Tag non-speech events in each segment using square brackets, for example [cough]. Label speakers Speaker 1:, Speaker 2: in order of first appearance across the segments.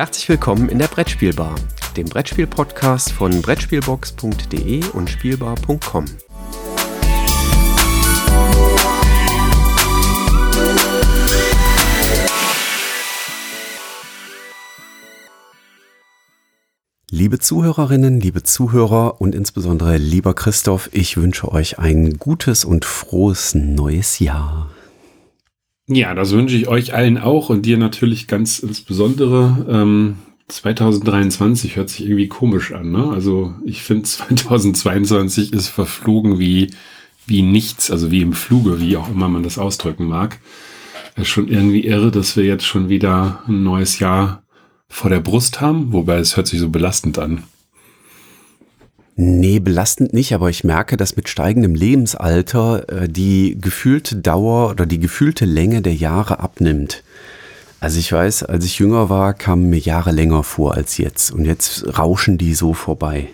Speaker 1: Herzlich willkommen in der Brettspielbar, dem Brettspiel-Podcast von Brettspielbox.de und Spielbar.com. Liebe Zuhörerinnen, liebe Zuhörer und insbesondere lieber Christoph, ich wünsche euch ein gutes und frohes neues Jahr.
Speaker 2: Ja, das wünsche ich euch allen auch und dir natürlich ganz insbesondere. Ähm, 2023 hört sich irgendwie komisch an, ne? Also ich finde [laughs] 2022 ist verflogen wie, wie nichts, also wie im Fluge, wie auch immer man das ausdrücken mag. Es ist schon irgendwie irre, dass wir jetzt schon wieder ein neues Jahr vor der Brust haben, wobei es hört sich so belastend an.
Speaker 1: Nee, belastend nicht, aber ich merke, dass mit steigendem Lebensalter äh, die gefühlte Dauer oder die gefühlte Länge der Jahre abnimmt. Also ich weiß, als ich jünger war, kamen mir Jahre länger vor als jetzt und jetzt rauschen die so vorbei.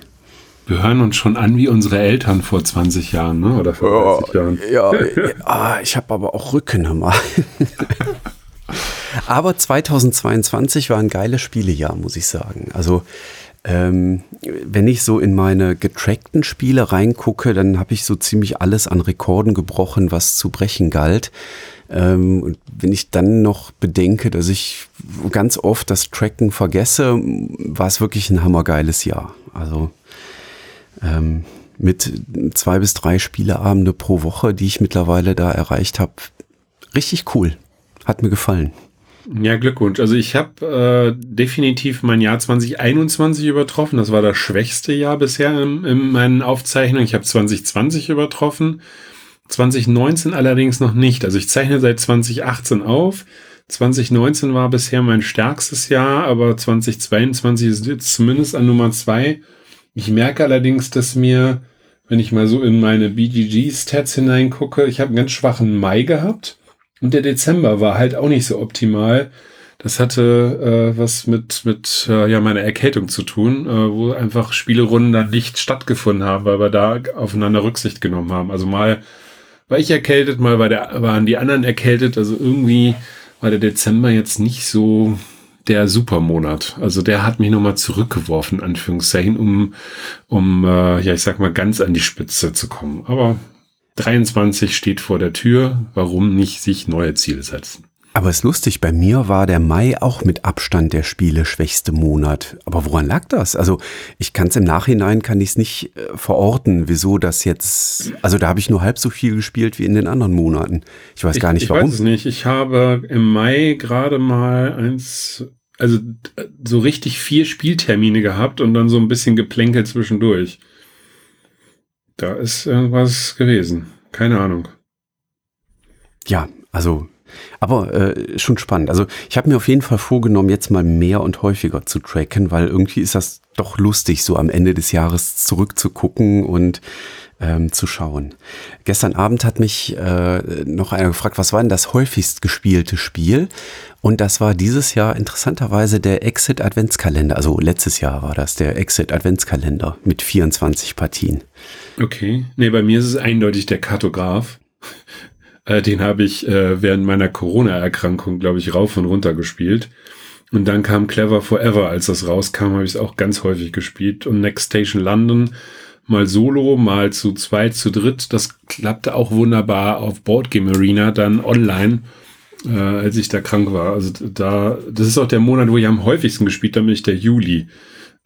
Speaker 2: Wir hören uns schon an wie unsere Eltern vor 20 Jahren, ne? oder vor 30 Jahren.
Speaker 1: Ja, ja ich habe aber auch Rücken mal. [laughs] aber 2022 war ein geiles Spielejahr, muss ich sagen. Also ähm, wenn ich so in meine getrackten Spiele reingucke, dann habe ich so ziemlich alles an Rekorden gebrochen, was zu brechen galt. Ähm, und wenn ich dann noch bedenke, dass ich ganz oft das Tracken vergesse, war es wirklich ein hammergeiles Jahr. Also ähm, mit zwei bis drei Spieleabende pro Woche, die ich mittlerweile da erreicht habe, richtig cool. Hat mir gefallen.
Speaker 2: Ja, Glückwunsch. Also ich habe äh, definitiv mein Jahr 2021 übertroffen. Das war das schwächste Jahr bisher in, in meinen Aufzeichnungen. Ich habe 2020 übertroffen. 2019 allerdings noch nicht. Also ich zeichne seit 2018 auf. 2019 war bisher mein stärkstes Jahr, aber 2022 ist jetzt zumindest an Nummer zwei. Ich merke allerdings, dass mir, wenn ich mal so in meine BGG-Stats hineingucke, ich habe einen ganz schwachen Mai gehabt. Und der Dezember war halt auch nicht so optimal. Das hatte äh, was mit, mit äh, ja, meiner Erkältung zu tun, äh, wo einfach Spielerunden dann nicht stattgefunden haben, weil wir da aufeinander Rücksicht genommen haben. Also mal war ich erkältet, mal war der, waren die anderen erkältet. Also irgendwie war der Dezember jetzt nicht so der Supermonat. Also der hat mich nochmal zurückgeworfen, Anführungszeichen, um, um äh, ja, ich sag mal, ganz an die Spitze zu kommen. Aber 23 steht vor der Tür. Warum nicht sich neue Ziele setzen?
Speaker 1: Aber es ist lustig, bei mir war der Mai auch mit Abstand der Spiele schwächste Monat. Aber woran lag das? Also ich kann es im Nachhinein, kann ich es nicht äh, verorten, wieso das jetzt, also da habe ich nur halb so viel gespielt wie in den anderen Monaten. Ich weiß gar nicht
Speaker 2: ich,
Speaker 1: ich warum.
Speaker 2: Ich weiß es nicht. Ich habe im Mai gerade mal eins, also so richtig vier Spieltermine gehabt und dann so ein bisschen geplänkelt zwischendurch. Da ist irgendwas gewesen. Keine Ahnung.
Speaker 1: Ja, also, aber äh, schon spannend. Also ich habe mir auf jeden Fall vorgenommen, jetzt mal mehr und häufiger zu tracken, weil irgendwie ist das doch lustig, so am Ende des Jahres zurückzugucken und ähm, zu schauen. Gestern Abend hat mich äh, noch einer gefragt, was war denn das häufigst gespielte Spiel? Und das war dieses Jahr interessanterweise der Exit Adventskalender. Also letztes Jahr war das der Exit Adventskalender mit 24 Partien.
Speaker 2: Okay. Nee, bei mir ist es eindeutig der Kartograf. [laughs] Äh, den habe ich äh, während meiner Corona-Erkrankung, glaube ich, rauf und runter gespielt. Und dann kam Clever Forever, als das rauskam, habe ich es auch ganz häufig gespielt. Und Next Station London mal solo, mal zu zweit, zu dritt. Das klappte auch wunderbar auf Boardgame Arena, dann online, äh, als ich da krank war. Also da, das ist auch der Monat, wo ich am häufigsten gespielt habe, nämlich der Juli.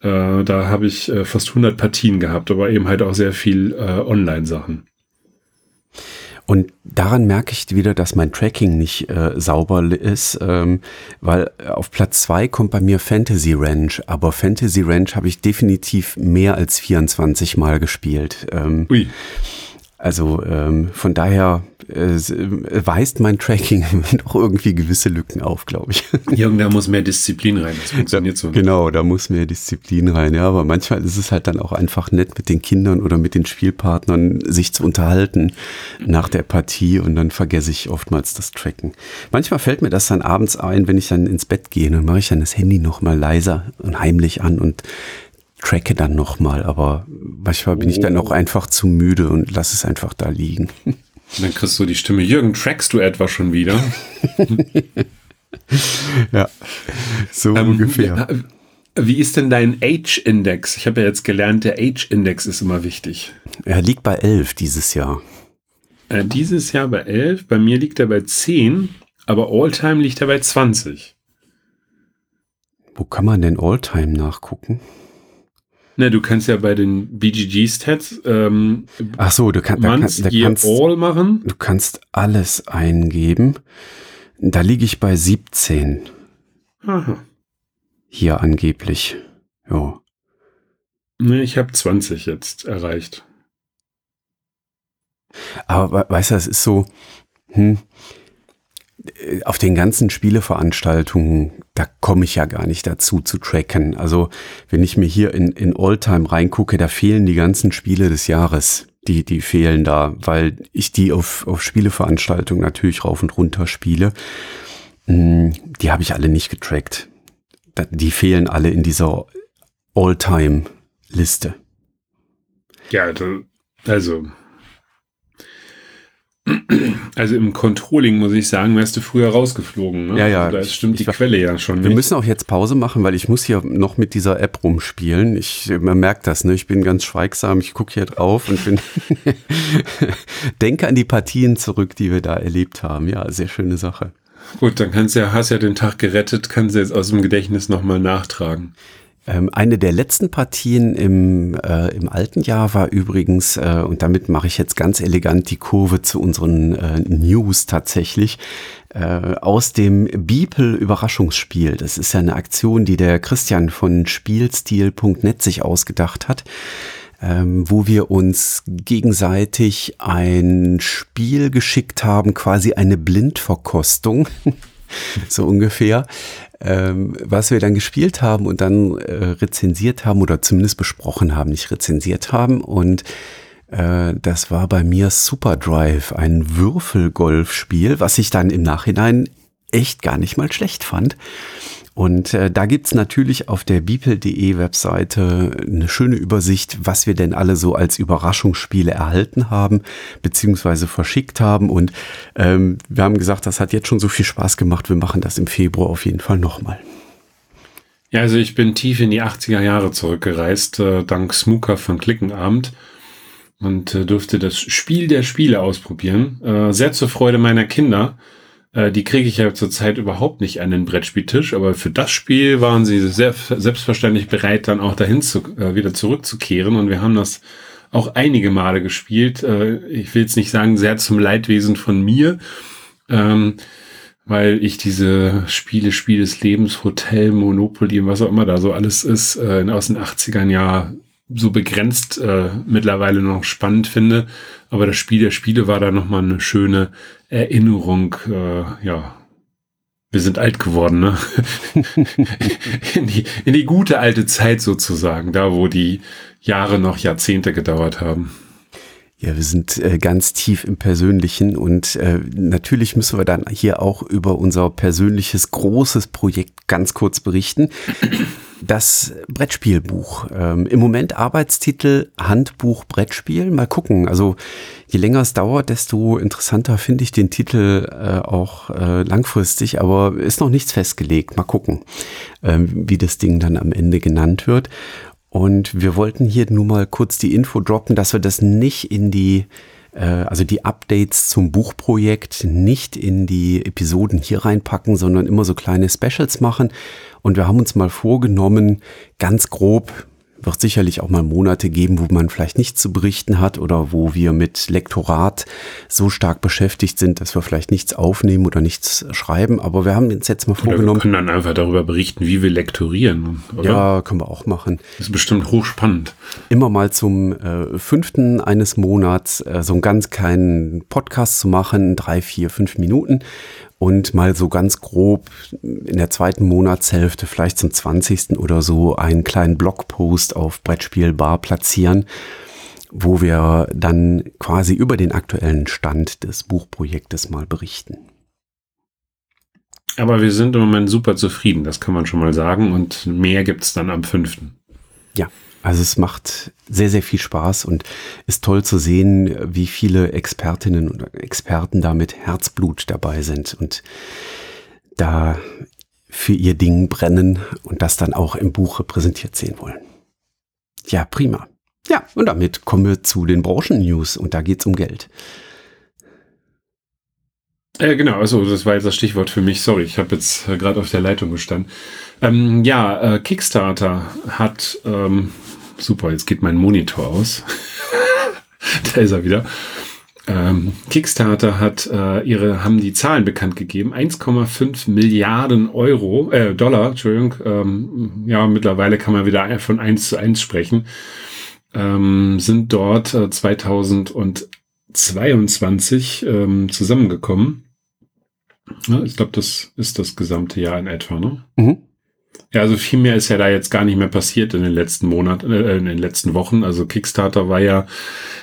Speaker 2: Äh, da habe ich äh, fast 100 Partien gehabt, aber eben halt auch sehr viel äh, Online-Sachen.
Speaker 1: Und daran merke ich wieder, dass mein Tracking nicht äh, sauber ist, ähm, weil auf Platz zwei kommt bei mir Fantasy Ranch, aber Fantasy Ranch habe ich definitiv mehr als 24 Mal gespielt. Ähm, Ui. Also ähm, von daher äh, weist mein Tracking [laughs] doch irgendwie gewisse Lücken auf, glaube ich. [laughs]
Speaker 2: Jürgen, da muss mehr Disziplin rein. Das funktioniert
Speaker 1: da, so. Nicht. Genau, da muss mehr Disziplin rein. Ja, aber manchmal ist es halt dann auch einfach nett, mit den Kindern oder mit den Spielpartnern sich zu unterhalten nach der Partie und dann vergesse ich oftmals das Tracken. Manchmal fällt mir das dann abends ein, wenn ich dann ins Bett gehe, dann mache ich dann das Handy noch mal leiser und heimlich an und tracke dann nochmal, aber manchmal bin ich dann auch einfach zu müde und lass es einfach da liegen. [laughs]
Speaker 2: Dann kriegst du die Stimme, Jürgen, trackst du etwa schon wieder? [laughs]
Speaker 1: ja, so ähm, ungefähr.
Speaker 2: Wie ist denn dein Age-Index? Ich habe ja jetzt gelernt, der Age-Index ist immer wichtig.
Speaker 1: Er liegt bei 11 dieses Jahr.
Speaker 2: Äh, dieses Jahr bei 11, bei mir liegt er bei 10, aber Alltime liegt er bei 20.
Speaker 1: Wo kann man denn Alltime nachgucken?
Speaker 2: Na, du kannst ja bei den BGG-Stats ähm,
Speaker 1: Ach so, du kann, da, da
Speaker 2: kannst, All machen.
Speaker 1: Du kannst alles eingeben. Da liege ich bei 17. Aha. Hier angeblich. Ja.
Speaker 2: Ne, ich habe 20 jetzt erreicht.
Speaker 1: Aber weißt du, es ist so, hm, auf den ganzen Spieleveranstaltungen, da komme ich ja gar nicht dazu zu tracken. Also wenn ich mir hier in, in Alltime reingucke, da fehlen die ganzen Spiele des Jahres. Die, die fehlen da, weil ich die auf, auf Spieleveranstaltungen natürlich rauf und runter spiele. Hm, die habe ich alle nicht getrackt. Die fehlen alle in dieser Alltime-Liste.
Speaker 2: Ja, also also im Controlling muss ich sagen, wärst du früher rausgeflogen. Ne?
Speaker 1: Ja, ja.
Speaker 2: Also da stimmt die Quelle ja schon.
Speaker 1: Wir nicht. müssen auch jetzt Pause machen, weil ich muss hier noch mit dieser App rumspielen. Ich, man merkt das, ne? Ich bin ganz schweigsam. Ich gucke hier drauf und bin [laughs] denke an die Partien zurück, die wir da erlebt haben. Ja, sehr schöne Sache.
Speaker 2: Gut, dann kannst du ja, hast ja den Tag gerettet, kannst du jetzt aus dem Gedächtnis nochmal nachtragen.
Speaker 1: Ähm, eine der letzten Partien im, äh, im alten Jahr war übrigens, äh, und damit mache ich jetzt ganz elegant die Kurve zu unseren äh, News tatsächlich, äh, aus dem Beeple Überraschungsspiel. Das ist ja eine Aktion, die der Christian von Spielstil.net sich ausgedacht hat. Ähm, wo wir uns gegenseitig ein Spiel geschickt haben, quasi eine Blindverkostung, [laughs] so ungefähr, ähm, was wir dann gespielt haben und dann äh, rezensiert haben oder zumindest besprochen haben, nicht rezensiert haben. Und äh, das war bei mir Super Drive, ein Würfelgolfspiel, was ich dann im Nachhinein echt gar nicht mal schlecht fand. Und äh, da gibt's natürlich auf der bipel.de Webseite eine schöne Übersicht, was wir denn alle so als Überraschungsspiele erhalten haben, beziehungsweise verschickt haben. Und ähm, wir haben gesagt, das hat jetzt schon so viel Spaß gemacht, wir machen das im Februar auf jeden Fall nochmal.
Speaker 2: Ja, also ich bin tief in die 80er Jahre zurückgereist, äh, dank Smooker von Klickenabend und äh, durfte das Spiel der Spiele ausprobieren. Äh, sehr zur Freude meiner Kinder. Äh, die kriege ich ja zurzeit überhaupt nicht an den Brettspieltisch, aber für das Spiel waren sie sehr selbstverständlich bereit, dann auch dahin zu, äh, wieder zurückzukehren. Und wir haben das auch einige Male gespielt. Äh, ich will jetzt nicht sagen, sehr zum Leidwesen von mir, ähm, weil ich diese Spiele, Spiel des Lebens, Hotel, Monopoly, was auch immer da so alles ist, äh, aus den 80ern ja so begrenzt äh, mittlerweile noch spannend finde. Aber das Spiel der Spiele war da nochmal eine schöne Erinnerung. Äh, ja, wir sind alt geworden, ne? [laughs] in, die, in die gute alte Zeit sozusagen, da wo die Jahre noch Jahrzehnte gedauert haben.
Speaker 1: Ja, wir sind äh, ganz tief im Persönlichen und äh, natürlich müssen wir dann hier auch über unser persönliches großes Projekt ganz kurz berichten. Das Brettspielbuch. Ähm, Im Moment Arbeitstitel Handbuch Brettspiel. Mal gucken. Also je länger es dauert, desto interessanter finde ich den Titel äh, auch äh, langfristig, aber ist noch nichts festgelegt. Mal gucken, ähm, wie das Ding dann am Ende genannt wird. Und wir wollten hier nur mal kurz die Info droppen, dass wir das nicht in die, also die Updates zum Buchprojekt nicht in die Episoden hier reinpacken, sondern immer so kleine Specials machen. Und wir haben uns mal vorgenommen, ganz grob wird sicherlich auch mal Monate geben, wo man vielleicht nichts zu berichten hat oder wo wir mit Lektorat so stark beschäftigt sind, dass wir vielleicht nichts aufnehmen oder nichts schreiben. Aber wir haben uns jetzt mal vorgenommen. Oder wir
Speaker 2: können dann einfach darüber berichten, wie wir lektorieren.
Speaker 1: Oder? Ja, können wir auch machen.
Speaker 2: Das ist bestimmt hochspannend.
Speaker 1: Immer mal zum äh, fünften eines Monats äh, so einen ganz kleinen Podcast zu machen, drei, vier, fünf Minuten und mal so ganz grob in der zweiten Monatshälfte, vielleicht zum 20. oder so, einen kleinen Blogpost auf Brettspielbar platzieren, wo wir dann quasi über den aktuellen Stand des Buchprojektes mal berichten.
Speaker 2: Aber wir sind im Moment super zufrieden, das kann man schon mal sagen. Und mehr gibt es dann am 5.
Speaker 1: Ja, also es macht sehr, sehr viel Spaß und ist toll zu sehen, wie viele Expertinnen und Experten da mit Herzblut dabei sind. Und da für ihr Ding brennen und das dann auch im Buch repräsentiert sehen wollen. Ja, prima. Ja, und damit kommen wir zu den Branchen-News und da geht's um Geld.
Speaker 2: Äh, genau, also das war jetzt das Stichwort für mich. Sorry, ich habe jetzt äh, gerade auf der Leitung gestanden. Ähm, ja, äh, Kickstarter hat, ähm, super, jetzt geht mein Monitor aus. [laughs] da ist er wieder. Ähm, Kickstarter hat äh, ihre, haben die Zahlen bekannt gegeben. 1,5 Milliarden Euro, äh, Dollar, Entschuldigung. Ähm, ja, mittlerweile kann man wieder von 1 zu 1 sprechen. Ähm, sind dort äh, 2022 ähm, zusammengekommen. Ja, ich glaube, das ist das gesamte Jahr in etwa, ne? Mhm. Ja, also viel mehr ist ja da jetzt gar nicht mehr passiert in den letzten Monaten, äh, in den letzten Wochen. Also Kickstarter war ja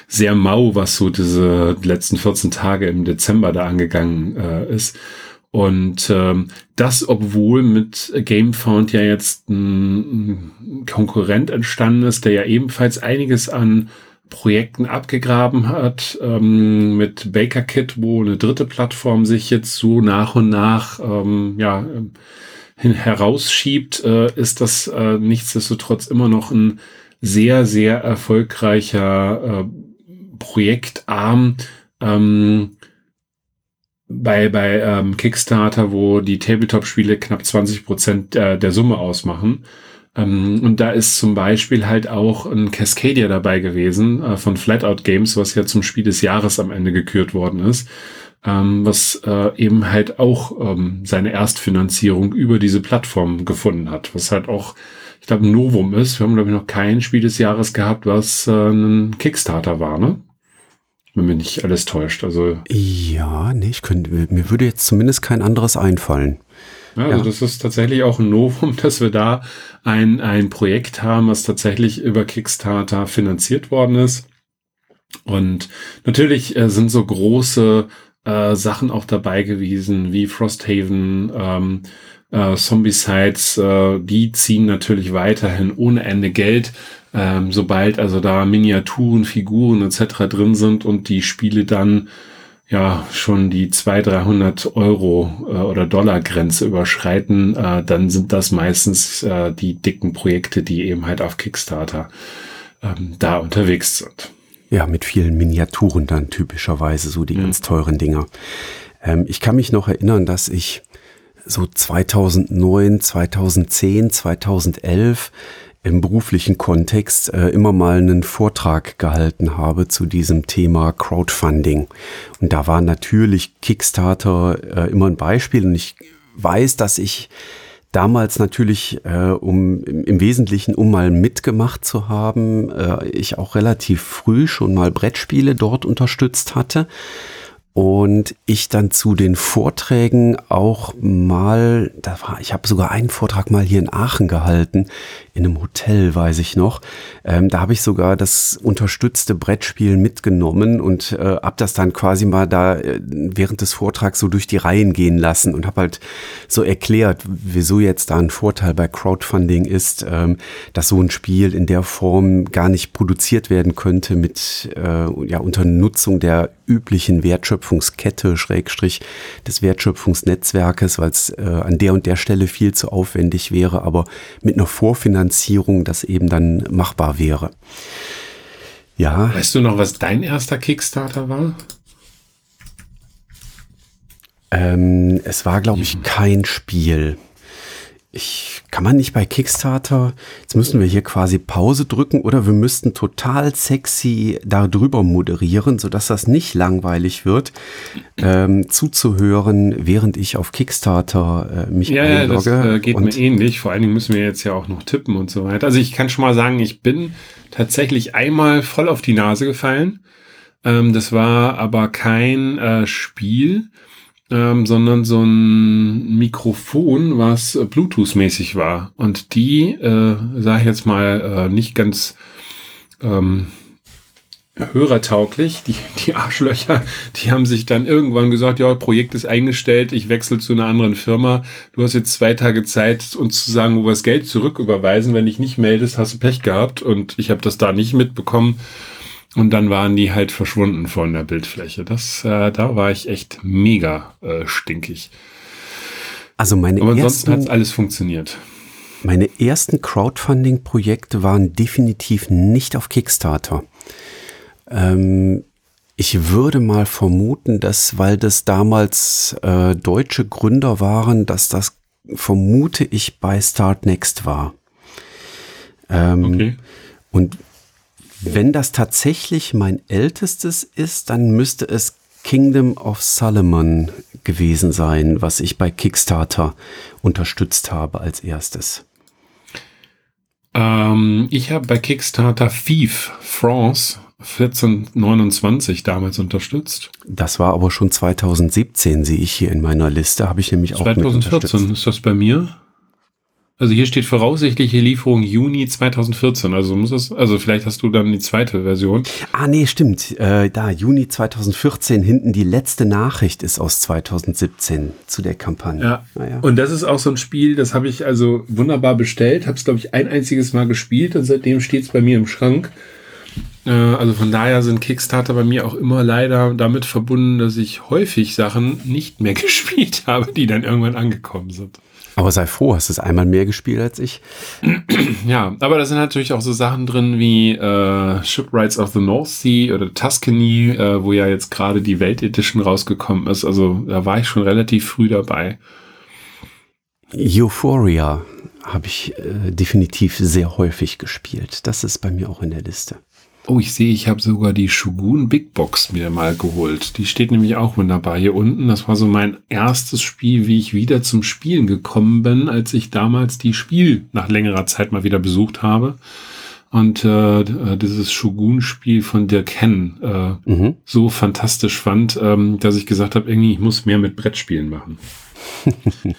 Speaker 2: sehr mau, was so diese letzten 14 Tage im Dezember da angegangen äh, ist. Und ähm, das, obwohl mit GameFound ja jetzt ein, ein Konkurrent entstanden ist, der ja ebenfalls einiges an Projekten abgegraben hat, ähm, mit BakerKit, wo eine dritte Plattform sich jetzt so nach und nach ähm, ja, hin herausschiebt, äh, ist das äh, nichtsdestotrotz immer noch ein sehr, sehr erfolgreicher äh, Projektarm. Ähm, bei, bei ähm, Kickstarter, wo die Tabletop-Spiele knapp 20 Prozent äh, der Summe ausmachen. Ähm, und da ist zum Beispiel halt auch ein Cascadia dabei gewesen äh, von Flatout Games, was ja zum Spiel des Jahres am Ende gekürt worden ist. Ähm, was äh, eben halt auch ähm, seine Erstfinanzierung über diese Plattform gefunden hat, was halt auch, ich glaube, ein Novum ist. Wir haben, glaube ich, noch kein Spiel des Jahres gehabt, was äh, ein Kickstarter war, ne? Wenn mir nicht alles täuscht. Also
Speaker 1: ja, nee, ich könnte, mir würde jetzt zumindest kein anderes einfallen.
Speaker 2: Ja, also ja. das ist tatsächlich auch ein Novum, [laughs] dass wir da ein, ein Projekt haben, was tatsächlich über Kickstarter finanziert worden ist. Und natürlich äh, sind so große äh, Sachen auch dabei gewesen, wie Frosthaven, ähm, äh, Zombicides, äh, die ziehen natürlich weiterhin ohne Ende Geld. Ähm, sobald also da Miniaturen, Figuren etc. drin sind und die Spiele dann ja schon die 200, 300 Euro äh, oder Dollar Grenze überschreiten, äh, dann sind das meistens äh, die dicken Projekte, die eben halt auf Kickstarter ähm, da unterwegs sind.
Speaker 1: Ja, mit vielen Miniaturen dann typischerweise so die mhm. ganz teuren Dinger. Ähm, ich kann mich noch erinnern, dass ich so 2009, 2010, 2011 im beruflichen Kontext äh, immer mal einen Vortrag gehalten habe zu diesem Thema Crowdfunding. Und da war natürlich Kickstarter äh, immer ein Beispiel. Und ich weiß, dass ich damals natürlich, äh, um im Wesentlichen, um mal mitgemacht zu haben, äh, ich auch relativ früh schon mal Brettspiele dort unterstützt hatte und ich dann zu den Vorträgen auch mal, da war, ich habe sogar einen Vortrag mal hier in Aachen gehalten, in einem Hotel, weiß ich noch. Ähm, da habe ich sogar das unterstützte Brettspiel mitgenommen und äh, habe das dann quasi mal da äh, während des Vortrags so durch die Reihen gehen lassen und habe halt so erklärt, wieso jetzt da ein Vorteil bei Crowdfunding ist, ähm, dass so ein Spiel in der Form gar nicht produziert werden könnte mit äh, ja unter Nutzung der üblichen Wertschöpfungskette, Schrägstrich des Wertschöpfungsnetzwerkes, weil es äh, an der und der Stelle viel zu aufwendig wäre, aber mit einer Vorfinanzierung das eben dann machbar wäre.
Speaker 2: Ja. Weißt du noch, was dein erster Kickstarter war?
Speaker 1: Ähm, es war, glaube ich, kein Spiel ich, kann man nicht bei Kickstarter, jetzt müssen wir hier quasi Pause drücken oder wir müssten total sexy darüber moderieren, sodass das nicht langweilig wird, ähm, zuzuhören, während ich auf Kickstarter äh, mich
Speaker 2: ja, einlogge. Ja, das äh, geht mir ähnlich. Vor allen Dingen müssen wir jetzt ja auch noch tippen und so weiter. Also ich kann schon mal sagen, ich bin tatsächlich einmal voll auf die Nase gefallen. Ähm, das war aber kein äh, Spiel ähm, sondern so ein Mikrofon, was äh, Bluetooth-mäßig war. Und die, äh, sage ich jetzt mal, äh, nicht ganz ähm, hörertauglich. Die, die Arschlöcher, die haben sich dann irgendwann gesagt, ja, Projekt ist eingestellt, ich wechsle zu einer anderen Firma. Du hast jetzt zwei Tage Zeit, uns zu sagen, wo wir das Geld zurücküberweisen. Wenn dich nicht meldest, hast du Pech gehabt. Und ich habe das da nicht mitbekommen. Und dann waren die halt verschwunden von der Bildfläche. Das, äh, da war ich echt mega äh, stinkig.
Speaker 1: Also meine
Speaker 2: Aber ansonsten
Speaker 1: ersten,
Speaker 2: hat alles funktioniert.
Speaker 1: meine ersten Crowdfunding-Projekte waren definitiv nicht auf Kickstarter. Ähm, ich würde mal vermuten, dass, weil das damals äh, deutsche Gründer waren, dass das vermute ich bei Start Next war. Ähm,
Speaker 2: Okay.
Speaker 1: Und wenn das tatsächlich mein ältestes ist, dann müsste es Kingdom of Solomon gewesen sein, was ich bei Kickstarter unterstützt habe als erstes.
Speaker 2: Ähm, ich habe bei Kickstarter Thief France 1429 damals unterstützt.
Speaker 1: Das war aber schon 2017, sehe ich hier in meiner Liste, habe ich nämlich auch mit
Speaker 2: 2014
Speaker 1: unterstützt.
Speaker 2: ist das bei mir. Also hier steht voraussichtliche Lieferung Juni 2014. Also muss es, also vielleicht hast du dann die zweite Version.
Speaker 1: Ah, nee, stimmt. Äh, da, Juni 2014, hinten die letzte Nachricht ist aus 2017 zu der Kampagne.
Speaker 2: Ja.
Speaker 1: Naja.
Speaker 2: Und das ist auch so ein Spiel, das habe ich also wunderbar bestellt, habe es glaube ich ein einziges Mal gespielt und seitdem steht es bei mir im Schrank. Äh, also von daher sind Kickstarter bei mir auch immer leider damit verbunden, dass ich häufig Sachen nicht mehr [laughs] gespielt habe, die dann irgendwann angekommen sind.
Speaker 1: Aber sei froh, hast es einmal mehr gespielt als ich. [clears throat]
Speaker 2: Ja, aber da sind natürlich auch so Sachen drin wie äh, Shipwrights of the North Sea oder Tuscany, äh, wo ja jetzt gerade die Welt Edition rausgekommen ist. Also da war ich schon relativ früh dabei.
Speaker 1: Euphoria habe ich äh, definitiv sehr häufig gespielt. Das ist bei mir auch in der Liste.
Speaker 2: Oh, ich sehe, ich habe sogar die Shogun Big Box mir mal geholt. Die steht nämlich auch wunderbar hier unten. Das war so mein erstes Spiel, wie ich wieder zum Spielen gekommen bin, als ich damals die Spiel nach längerer Zeit mal wieder besucht habe. Und äh, d- dieses Shogun-Spiel von Dirk Henn äh,
Speaker 1: Mhm.
Speaker 2: so fantastisch fand, ähm, dass ich gesagt habe, irgendwie, ich muss mehr mit Brettspielen machen. [laughs]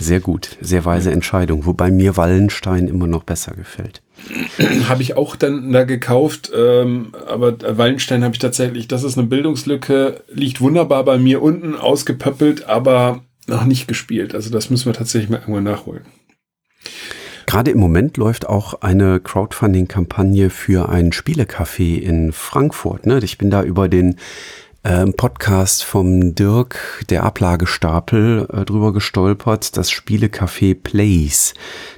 Speaker 1: Sehr gut, sehr weise Entscheidung. Wobei mir Wallenstein immer noch besser gefällt. [clears throat]
Speaker 2: Habe ich auch dann da gekauft, ähm, aber Wallenstein habe ich tatsächlich, das ist eine Bildungslücke, liegt wunderbar bei mir unten, ausgepöppelt, aber noch nicht gespielt. Also das müssen wir tatsächlich mal irgendwann nachholen.
Speaker 1: Gerade im Moment läuft auch eine Crowdfunding-Kampagne für ein Spielecafé in Frankfurt. Ne? Ich bin da über den ähm, Podcast vom Dirk, der Ablagestapel, äh, drüber gestolpert. Das Spielecafé Plays.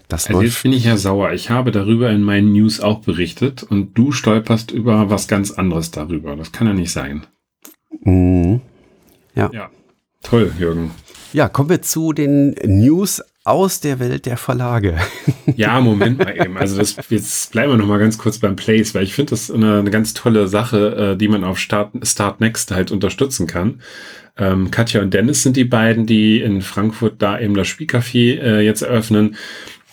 Speaker 1: Das
Speaker 2: Also jetzt
Speaker 1: läuft.
Speaker 2: bin ich ja sauer. Ich habe darüber in meinen News auch berichtet und du stolperst über was ganz anderes darüber. Das kann ja nicht sein.
Speaker 1: Mhm.
Speaker 2: Ja. Toll, Jürgen.
Speaker 1: Ja, kommen wir zu den News aus der Welt der Verlage. [laughs]
Speaker 2: Ja, Moment mal eben. Also das, jetzt bleiben wir noch mal ganz kurz beim Plays, weil ich finde das eine, eine ganz tolle Sache, äh, die man auf Start, Start Next halt unterstützen kann. Ähm, Katja und Dennis sind die beiden, die in Frankfurt da eben das Spielcafé äh, jetzt eröffnen.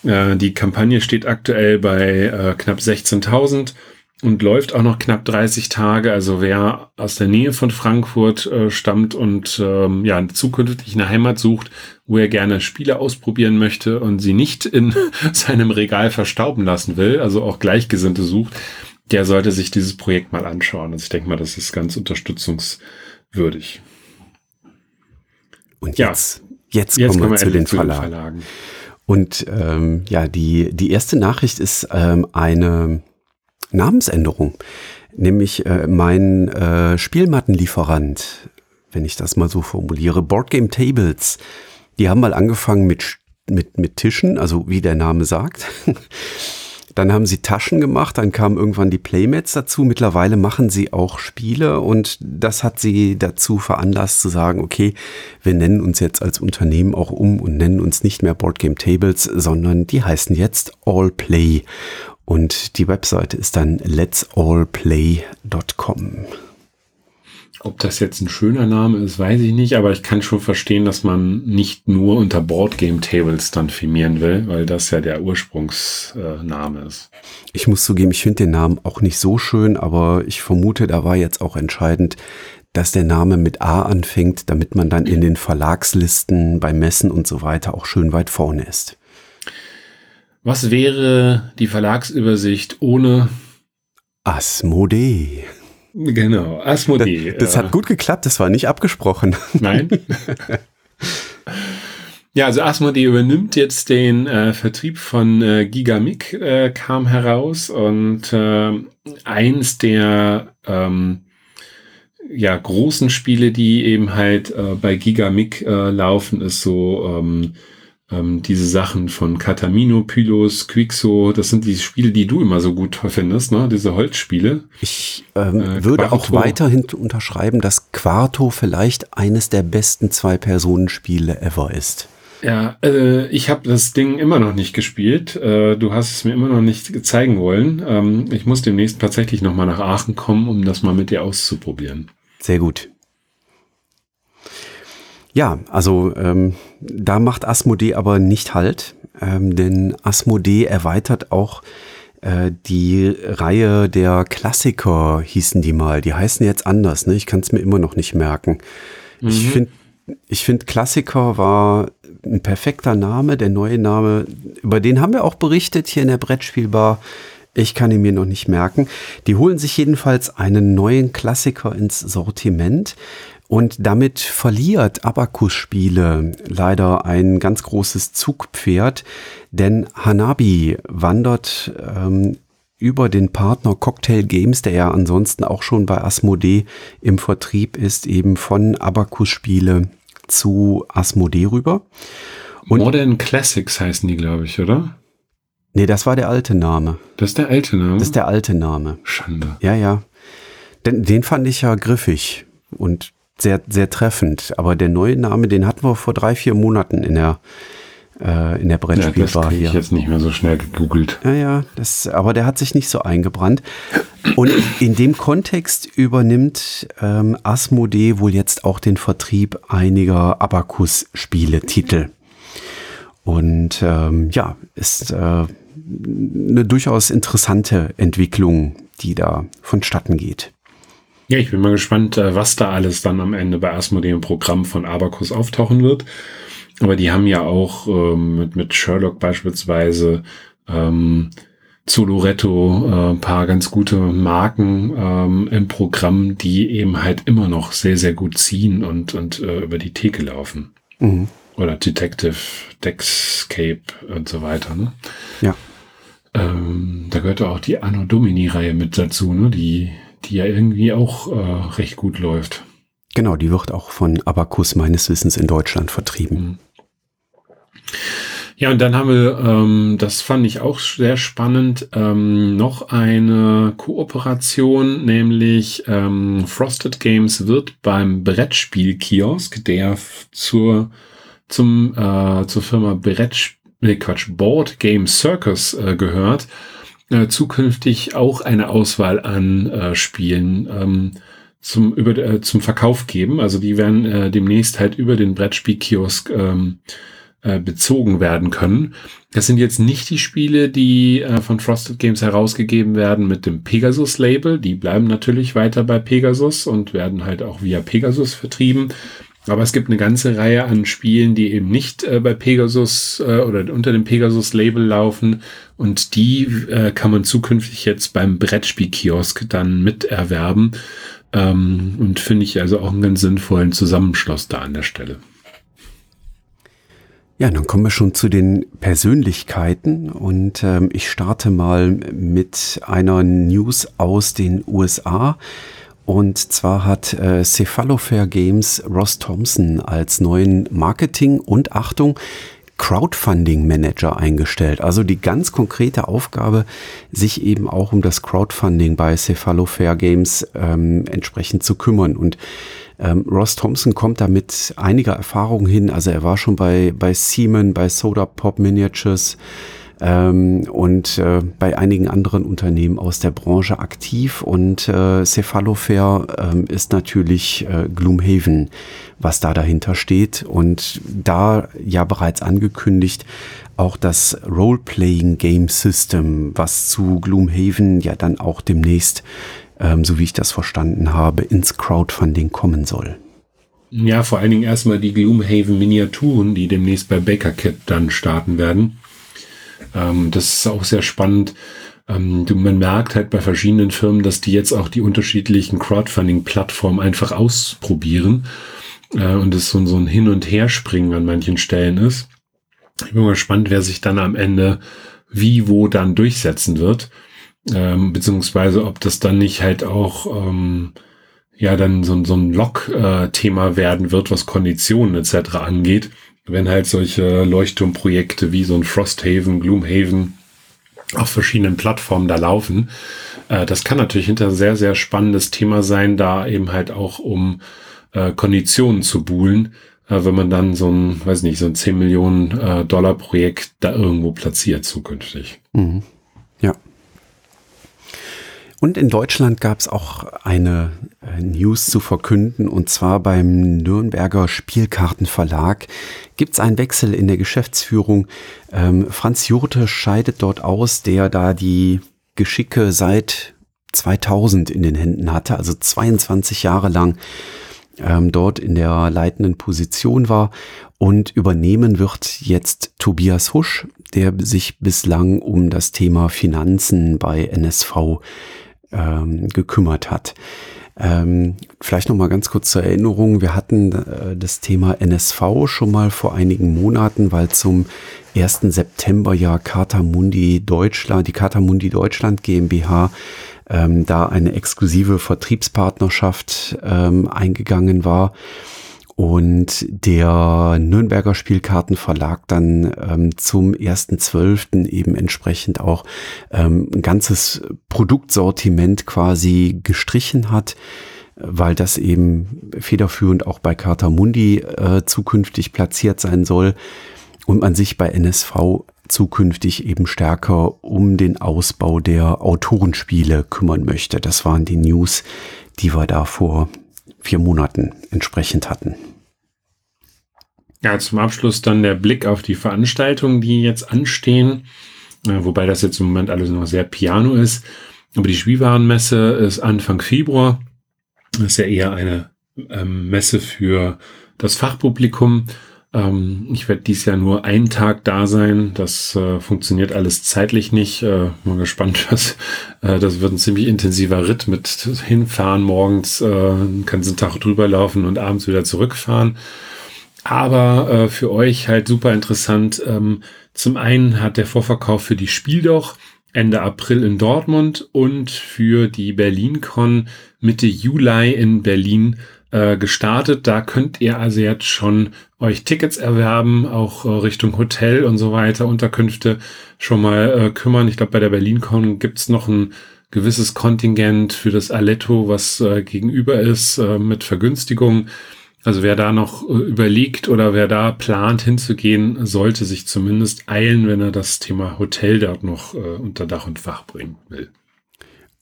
Speaker 2: Äh, die Kampagne steht aktuell bei äh, knapp 16.000 und läuft auch noch knapp 30 Tage. Also wer aus der Nähe von Frankfurt äh, stammt und ähm, ja zukünftig eine Heimat sucht, wo er gerne Spiele ausprobieren möchte und sie nicht in [laughs] seinem Regal verstauben lassen will, also auch Gleichgesinnte sucht, der sollte sich dieses Projekt mal anschauen. Also ich denke mal, das ist ganz unterstützungswürdig.
Speaker 1: Und
Speaker 2: Ja.
Speaker 1: jetzt, jetzt,
Speaker 2: Jetzt
Speaker 1: kommen wir zu den Verlagen.
Speaker 2: Verlagen.
Speaker 1: Und ähm, ja, die, die erste Nachricht ist ähm, eine Namensänderung. Nämlich äh, mein äh, Spielmattenlieferant, wenn ich das mal so formuliere, Boardgame Tables, die haben mal angefangen mit, mit, mit Tischen, also wie der Name sagt. [laughs] Dann haben sie Taschen gemacht, dann kamen irgendwann die Playmats dazu. Mittlerweile machen sie auch Spiele und das hat sie dazu veranlasst zu sagen, okay, wir nennen uns jetzt als Unternehmen auch um und nennen uns nicht mehr Boardgame Tables, sondern die heißen jetzt All Play. Und die Webseite ist dann letsallplay.com.
Speaker 2: Ob das jetzt ein schöner Name ist, weiß ich nicht, aber ich kann schon verstehen, dass man nicht nur unter Boardgame Tables dann firmieren will, weil das ja der Ursprungsname ist.
Speaker 1: Ich muss zugeben, ich finde den Namen auch nicht so schön, aber ich vermute, da war jetzt auch entscheidend, dass der Name mit A anfängt, damit man dann in den Verlagslisten bei Messen und so weiter auch schön weit vorne ist.
Speaker 2: Was wäre die Verlagsübersicht ohne
Speaker 1: Asmodee.
Speaker 2: Genau, Asmodee.
Speaker 1: Das
Speaker 2: Äh,
Speaker 1: hat gut geklappt, das war nicht abgesprochen. [laughs]
Speaker 2: Nein. ja, also Asmodee übernimmt jetzt den äh, Vertrieb von äh, Gigamic, äh, kam heraus und äh, eins der ähm, ja, großen Spiele, die eben halt äh, bei Gigamic äh, laufen, ist so ähm, ähm, diese Sachen von Katamino, Pylos, Quixo, das sind die Spiele, die du immer so gut findest, ne? Diese Holzspiele.
Speaker 1: Ich ähm, äh, würde Quarto. auch weiterhin unterschreiben, dass Quarto vielleicht eines der besten Zwei-Personen-Spiele ever ist.
Speaker 2: Ja, äh, ich habe das Ding immer noch nicht gespielt. Äh, du hast es mir immer noch nicht zeigen wollen. Ähm, ich muss demnächst tatsächlich noch mal nach Aachen kommen, um das mal mit dir auszuprobieren.
Speaker 1: Sehr gut. Ja, also ähm, da macht Asmodee aber nicht Halt, ähm, denn Asmodee erweitert auch äh, die Reihe der Klassiker, hießen die mal. Die heißen jetzt anders, ne? Ich kann es mir immer noch nicht merken. Mhm. Ich finde, ich finde Klassiker war ein perfekter Name, der neue Name, über den haben wir auch berichtet hier in der Brettspielbar. Ich kann ihn mir noch nicht merken. Die holen sich jedenfalls einen neuen Klassiker ins Sortiment. Und damit verliert Abacus-Spiele leider ein ganz großes Zugpferd, denn Hanabi wandert ähm, über den Partner Cocktail Games, der ja ansonsten auch schon bei Asmodee im Vertrieb ist, eben von Abacus-Spiele zu Asmodee rüber.
Speaker 2: Und Modern Classics heißen die, glaube ich, oder?
Speaker 1: Nee, das war der alte Name.
Speaker 2: Das ist der alte Name?
Speaker 1: Das ist der alte Name.
Speaker 2: Schande.
Speaker 1: Ja, ja. Den, den fand ich ja griffig und sehr, sehr treffend. Aber der neue Name, den hatten wir vor drei, vier Monaten in der, äh, in der Brettspielbar ja, das
Speaker 2: hier. ich jetzt nicht mehr so schnell gegoogelt.
Speaker 1: Ja, ja, das, aber der hat sich nicht so eingebrannt. Und in dem Kontext übernimmt ähm, Asmodee wohl jetzt auch den Vertrieb einiger Abacus-Spiele-Titel. Und ähm, ja, ist äh, eine durchaus interessante Entwicklung, die da vonstatten geht.
Speaker 2: Ja, ich bin mal gespannt, äh, was da alles dann am Ende bei Asmodee im Programm von Abacus auftauchen wird. Aber die haben ja auch ähm, mit, mit Sherlock beispielsweise ähm, zu Loretto äh, ein paar ganz gute Marken ähm, im Programm, die eben halt immer noch sehr, sehr gut ziehen und, und äh, über die Theke laufen. Mhm. Oder Detective, Dexcape und so weiter. Ne?
Speaker 1: Ja.
Speaker 2: Ähm, da gehört auch die Anno Domini-Reihe mit dazu, ne? die, die ja irgendwie auch äh, recht gut läuft.
Speaker 1: Genau, die wird auch von Abacus meines Wissens in Deutschland vertrieben. Mhm.
Speaker 2: Ja, und dann haben wir, ähm, das fand ich auch sehr spannend, ähm, noch eine Kooperation, nämlich ähm, Frosted Games wird beim Brettspielkiosk, der zur, zum, äh, zur Firma Brettspiel, nee, Quatsch, Board Game Circus äh, gehört, äh, zukünftig auch eine Auswahl an äh, Spielen ähm, zum, über, äh, zum Verkauf geben. Also die werden äh, demnächst halt über den Brettspielkiosk ähm, äh, bezogen werden können. Das sind jetzt nicht die Spiele, die äh, von Frosted Games herausgegeben werden mit dem Pegasus-Label. Die bleiben natürlich weiter bei Pegasus und werden halt auch via Pegasus vertrieben. Aber es gibt eine ganze Reihe an Spielen, die eben nicht äh, bei Pegasus äh, oder unter dem Pegasus-Label laufen. Und die äh, kann man zukünftig jetzt beim Brettspielkiosk dann miterwerben. Ähm, und finde ich also auch einen ganz sinnvollen Zusammenschluss da an der Stelle.
Speaker 1: Ja, dann kommen wir schon zu den Persönlichkeiten und ähm, ich starte mal mit einer News aus den USA. Und zwar hat äh, Cephalofair Games Ross Thompson als neuen Marketing- und Achtung, Crowdfunding Manager eingestellt. Also die ganz konkrete Aufgabe, sich eben auch um das Crowdfunding bei Cephalofair Games ähm, entsprechend zu kümmern. Und ähm, Ross Thompson kommt da mit einiger Erfahrung hin. Also er war schon bei, bei Siemens, bei Soda Pop Miniatures ähm, und äh, bei einigen anderen Unternehmen aus der Branche aktiv. Und äh, Cephalofair ähm, ist natürlich äh, Gloomhaven, was da dahinter steht. Und da ja bereits angekündigt, auch das Role-Playing Game System, was zu Gloomhaven ja dann auch demnächst ähm, so wie ich das verstanden habe, ins Crowdfunding kommen soll.
Speaker 2: Ja, vor allen Dingen erstmal die Gloomhaven Miniaturen, die demnächst bei Baker Cat dann starten werden. Ähm, das ist auch sehr spannend. Ähm, du, man merkt halt bei verschiedenen Firmen, dass die jetzt auch die unterschiedlichen Crowdfunding-Plattformen einfach ausprobieren äh, und es so, so ein Hin- und Herspringen an manchen Stellen ist. Ich bin mal gespannt, wer sich dann am Ende wie wo dann durchsetzen wird ähm, beziehungsweise ob das dann nicht halt auch ähm, ja dann so, so ein Log-Thema werden wird, was Konditionen etc. angeht, wenn halt solche Leuchtturmprojekte wie so ein Frosthaven, Gloomhaven auf verschiedenen Plattformen da laufen. Äh, das kann natürlich hinter sehr, sehr spannendes Thema sein, da eben halt auch um äh, Konditionen zu buhlen, äh, wenn man dann so ein, weiß nicht, so ein 10 Millionen Dollar Projekt da irgendwo platziert zukünftig. Mhm.
Speaker 1: Und in Deutschland gab es auch eine äh, News zu verkünden, und zwar beim Nürnberger Spielkartenverlag gibt es einen Wechsel in der Geschäftsführung. Ähm, Franz Jurte scheidet dort aus, der da die Geschicke seit 2000 in den Händen hatte, also 22 Jahre lang ähm, dort in der leitenden Position war. Und übernehmen wird jetzt Tobias Husch, der sich bislang um das Thema Finanzen bei NSV ähm, gekümmert hat. Ähm, vielleicht noch mal ganz kurz zur Erinnerung. Wir hatten äh, das Thema NSV schon mal vor einigen Monaten, weil zum 1. September ja Carta Mundi Deutschland, die Carta Mundi Deutschland GmbH ähm, da eine exklusive Vertriebspartnerschaft ähm, eingegangen war und der Nürnberger Spielkartenverlag dann ähm, zum 1.12. eben entsprechend auch ähm, ein ganzes Produktsortiment quasi gestrichen hat, weil das eben federführend auch bei Carta Mundi äh, zukünftig platziert sein soll und man sich bei NSV zukünftig eben stärker um den Ausbau der Autorenspiele kümmern möchte. Das waren die News, die wir da vor vier Monaten entsprechend hatten.
Speaker 2: Ja, zum Abschluss dann der Blick auf die Veranstaltungen, die jetzt anstehen, äh, wobei das jetzt im Moment alles noch sehr piano ist. Aber die Spielwarenmesse ist Anfang Februar. Das ist ja eher eine ähm, Messe für das Fachpublikum. Ähm, ich werde dies Jahr nur einen Tag da sein. Das äh, funktioniert alles zeitlich nicht. Äh, mal gespannt, [laughs] was. Äh, das wird ein ziemlich intensiver Ritt mit hinfahren morgens, äh, den ganzen Tag drüber laufen und abends wieder zurückfahren. Aber äh, für euch halt super interessant. Ähm, zum einen hat der Vorverkauf für die Spieldoch Ende April in Dortmund und für die BerlinCon Mitte Juli in Berlin äh, gestartet. Da könnt ihr also jetzt schon euch Tickets erwerben, auch äh, Richtung Hotel und so weiter, Unterkünfte schon mal äh, kümmern. Ich glaube, bei der BerlinCon gibt's noch ein gewisses Kontingent für das Aletto, was äh, gegenüber ist, äh, mit Vergünstigung. Also wer da noch äh, überlegt oder wer da plant hinzugehen, sollte sich zumindest eilen, wenn er das Thema Hotel dort noch äh, unter Dach und Fach bringen will.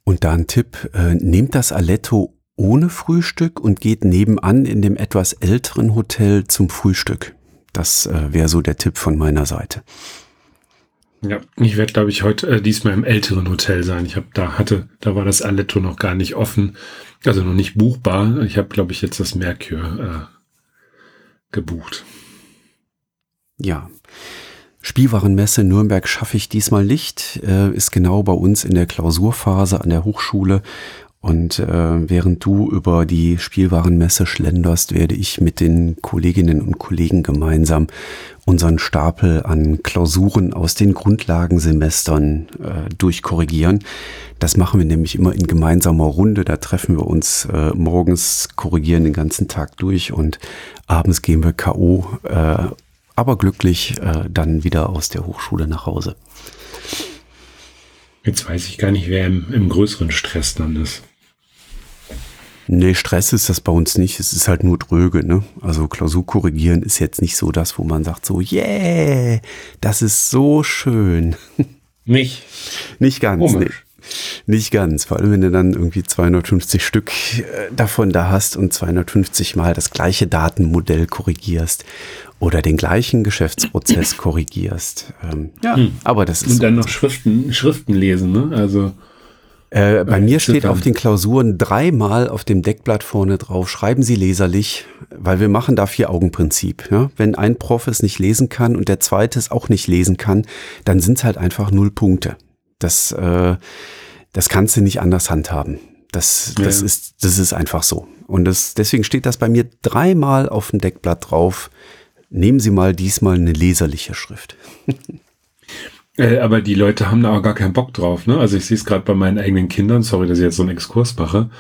Speaker 1: Und da ein Tipp, äh, nehmt das Aletto ohne Frühstück und geht nebenan in dem etwas älteren Hotel zum Frühstück. Das äh, wäre so der Tipp von meiner Seite.
Speaker 2: Ja, ich werde, glaube ich, heute äh, diesmal im älteren Hotel sein. Ich habe da hatte, da war das Aletto noch gar nicht offen, also noch nicht buchbar. Ich habe, glaube ich, jetzt das Mercure äh, gebucht.
Speaker 1: Ja. Spielwarenmesse Nürnberg schaffe ich diesmal nicht, äh, ist genau bei uns in der Klausurphase an der Hochschule und äh, während du über die Spielwarenmesse schlenderst, werde ich mit den Kolleginnen und Kollegen gemeinsam unseren Stapel an Klausuren aus den Grundlagensemestern äh, durchkorrigieren. Das machen wir nämlich immer in gemeinsamer Runde. Da treffen wir uns äh, morgens, korrigieren den ganzen Tag durch und abends gehen wir KO, äh, aber glücklich äh, dann wieder aus der Hochschule nach Hause.
Speaker 2: Jetzt weiß ich gar nicht, wer im, im größeren Stress dann ist.
Speaker 1: Nee, Stress ist das bei uns nicht. Es ist halt nur dröge, ne? Also Klausur korrigieren ist jetzt nicht so das, wo man sagt so, yeah, das ist so schön. [laughs]
Speaker 2: Nicht?
Speaker 1: Nicht ganz, nee. Nicht ganz, vor allem wenn du dann irgendwie 250 Stück äh, davon da hast und 250 mal das gleiche Datenmodell korrigierst oder den gleichen Geschäftsprozess [clears throat] korrigierst. Ähm, ja, hm. aber das ist.
Speaker 2: Und dann noch Schriften, Schriften lesen, ne? Also.
Speaker 1: Äh, bei mir steht auf den Klausuren dreimal auf dem Deckblatt vorne drauf, schreiben Sie leserlich, weil wir machen da Vier-Augen-Prinzip. Ja? Wenn ein Prof es nicht lesen kann und der zweite es auch nicht lesen kann, dann sind es halt einfach null Punkte. Das, äh, das kannst du nicht anders handhaben. Das, das, ja. ist, das ist einfach so. Und das, deswegen steht das bei mir dreimal auf dem Deckblatt drauf. Nehmen Sie mal diesmal eine leserliche Schrift. [laughs]
Speaker 2: Äh, aber die Leute haben da auch gar keinen Bock drauf, ne? Also ich sehe es gerade bei meinen eigenen Kindern, sorry, dass ich jetzt so einen Exkurs mache.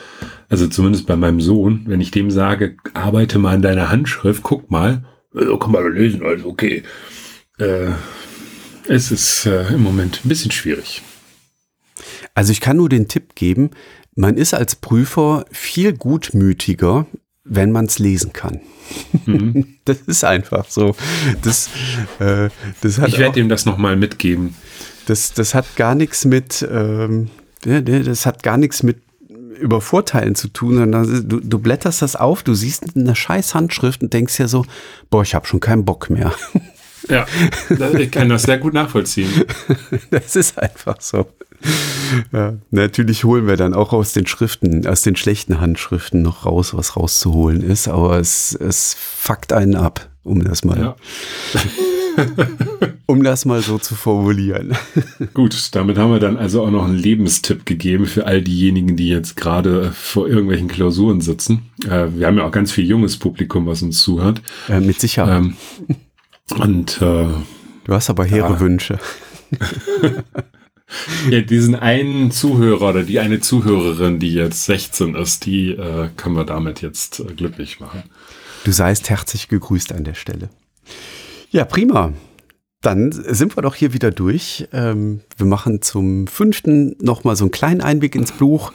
Speaker 2: Also zumindest bei meinem Sohn, wenn ich dem sage, arbeite mal in deiner Handschrift, guck mal, so kann man lesen, also okay. Äh, es ist äh, im Moment ein bisschen schwierig.
Speaker 1: Also ich kann nur den Tipp geben, man ist als Prüfer viel gutmütiger, wenn man es lesen kann. Mhm. [laughs] Das ist einfach so. Das, äh, das
Speaker 2: ich werde ihm das nochmal mitgeben.
Speaker 1: Das, das hat gar nichts mit, ähm, das hat gar nichts mit Übervorteilen zu tun, sondern du, du blätterst das auf, du siehst eine scheiß Handschrift und denkst ja so, boah, ich habe schon keinen Bock mehr. [laughs]
Speaker 2: Ja, [laughs] ich kann das sehr gut nachvollziehen. [laughs]
Speaker 1: Das ist einfach so. Ja, natürlich holen wir dann auch aus den Schriften, aus den schlechten Handschriften noch raus, was rauszuholen ist, aber es, es fuckt einen ab, um das mal, ja. [laughs] um das mal so zu formulieren.
Speaker 2: Gut, damit haben wir dann also auch noch einen Lebenstipp gegeben für all diejenigen, die jetzt gerade vor irgendwelchen Klausuren sitzen. Äh, wir haben ja auch ganz viel junges Publikum, was uns zuhört.
Speaker 1: Äh, mit Sicherheit. Ähm,
Speaker 2: und äh,
Speaker 1: du hast aber hehre ja. Wünsche. [laughs]
Speaker 2: ja, diesen einen Zuhörer oder die eine Zuhörerin, die jetzt 16 ist, die äh, können wir damit jetzt äh, glücklich machen.
Speaker 1: Du seist herzlich gegrüßt an der Stelle. Ja, prima. Dann sind wir doch hier wieder durch. Ähm, wir machen zum fünften nochmal so einen kleinen Einblick ins Buch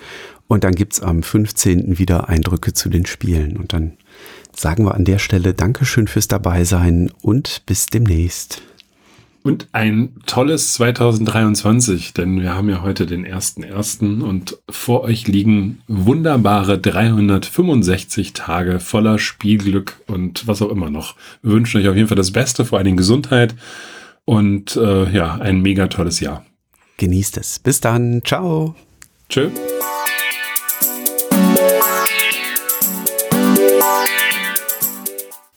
Speaker 1: und dann gibt es am 15. wieder Eindrücke zu den Spielen. Und dann sagen wir an der Stelle Dankeschön fürs Dabeisein und bis demnächst.
Speaker 2: Und ein tolles 2023, denn wir haben ja heute den 1.1. und vor euch liegen wunderbare 365 Tage voller Spielglück und was auch immer noch. Wir wünschen euch auf jeden Fall das Beste, vor allen Dingen Gesundheit und äh, ja, ein mega tolles Jahr.
Speaker 1: Genießt es. Bis dann. Ciao.
Speaker 2: Tschö.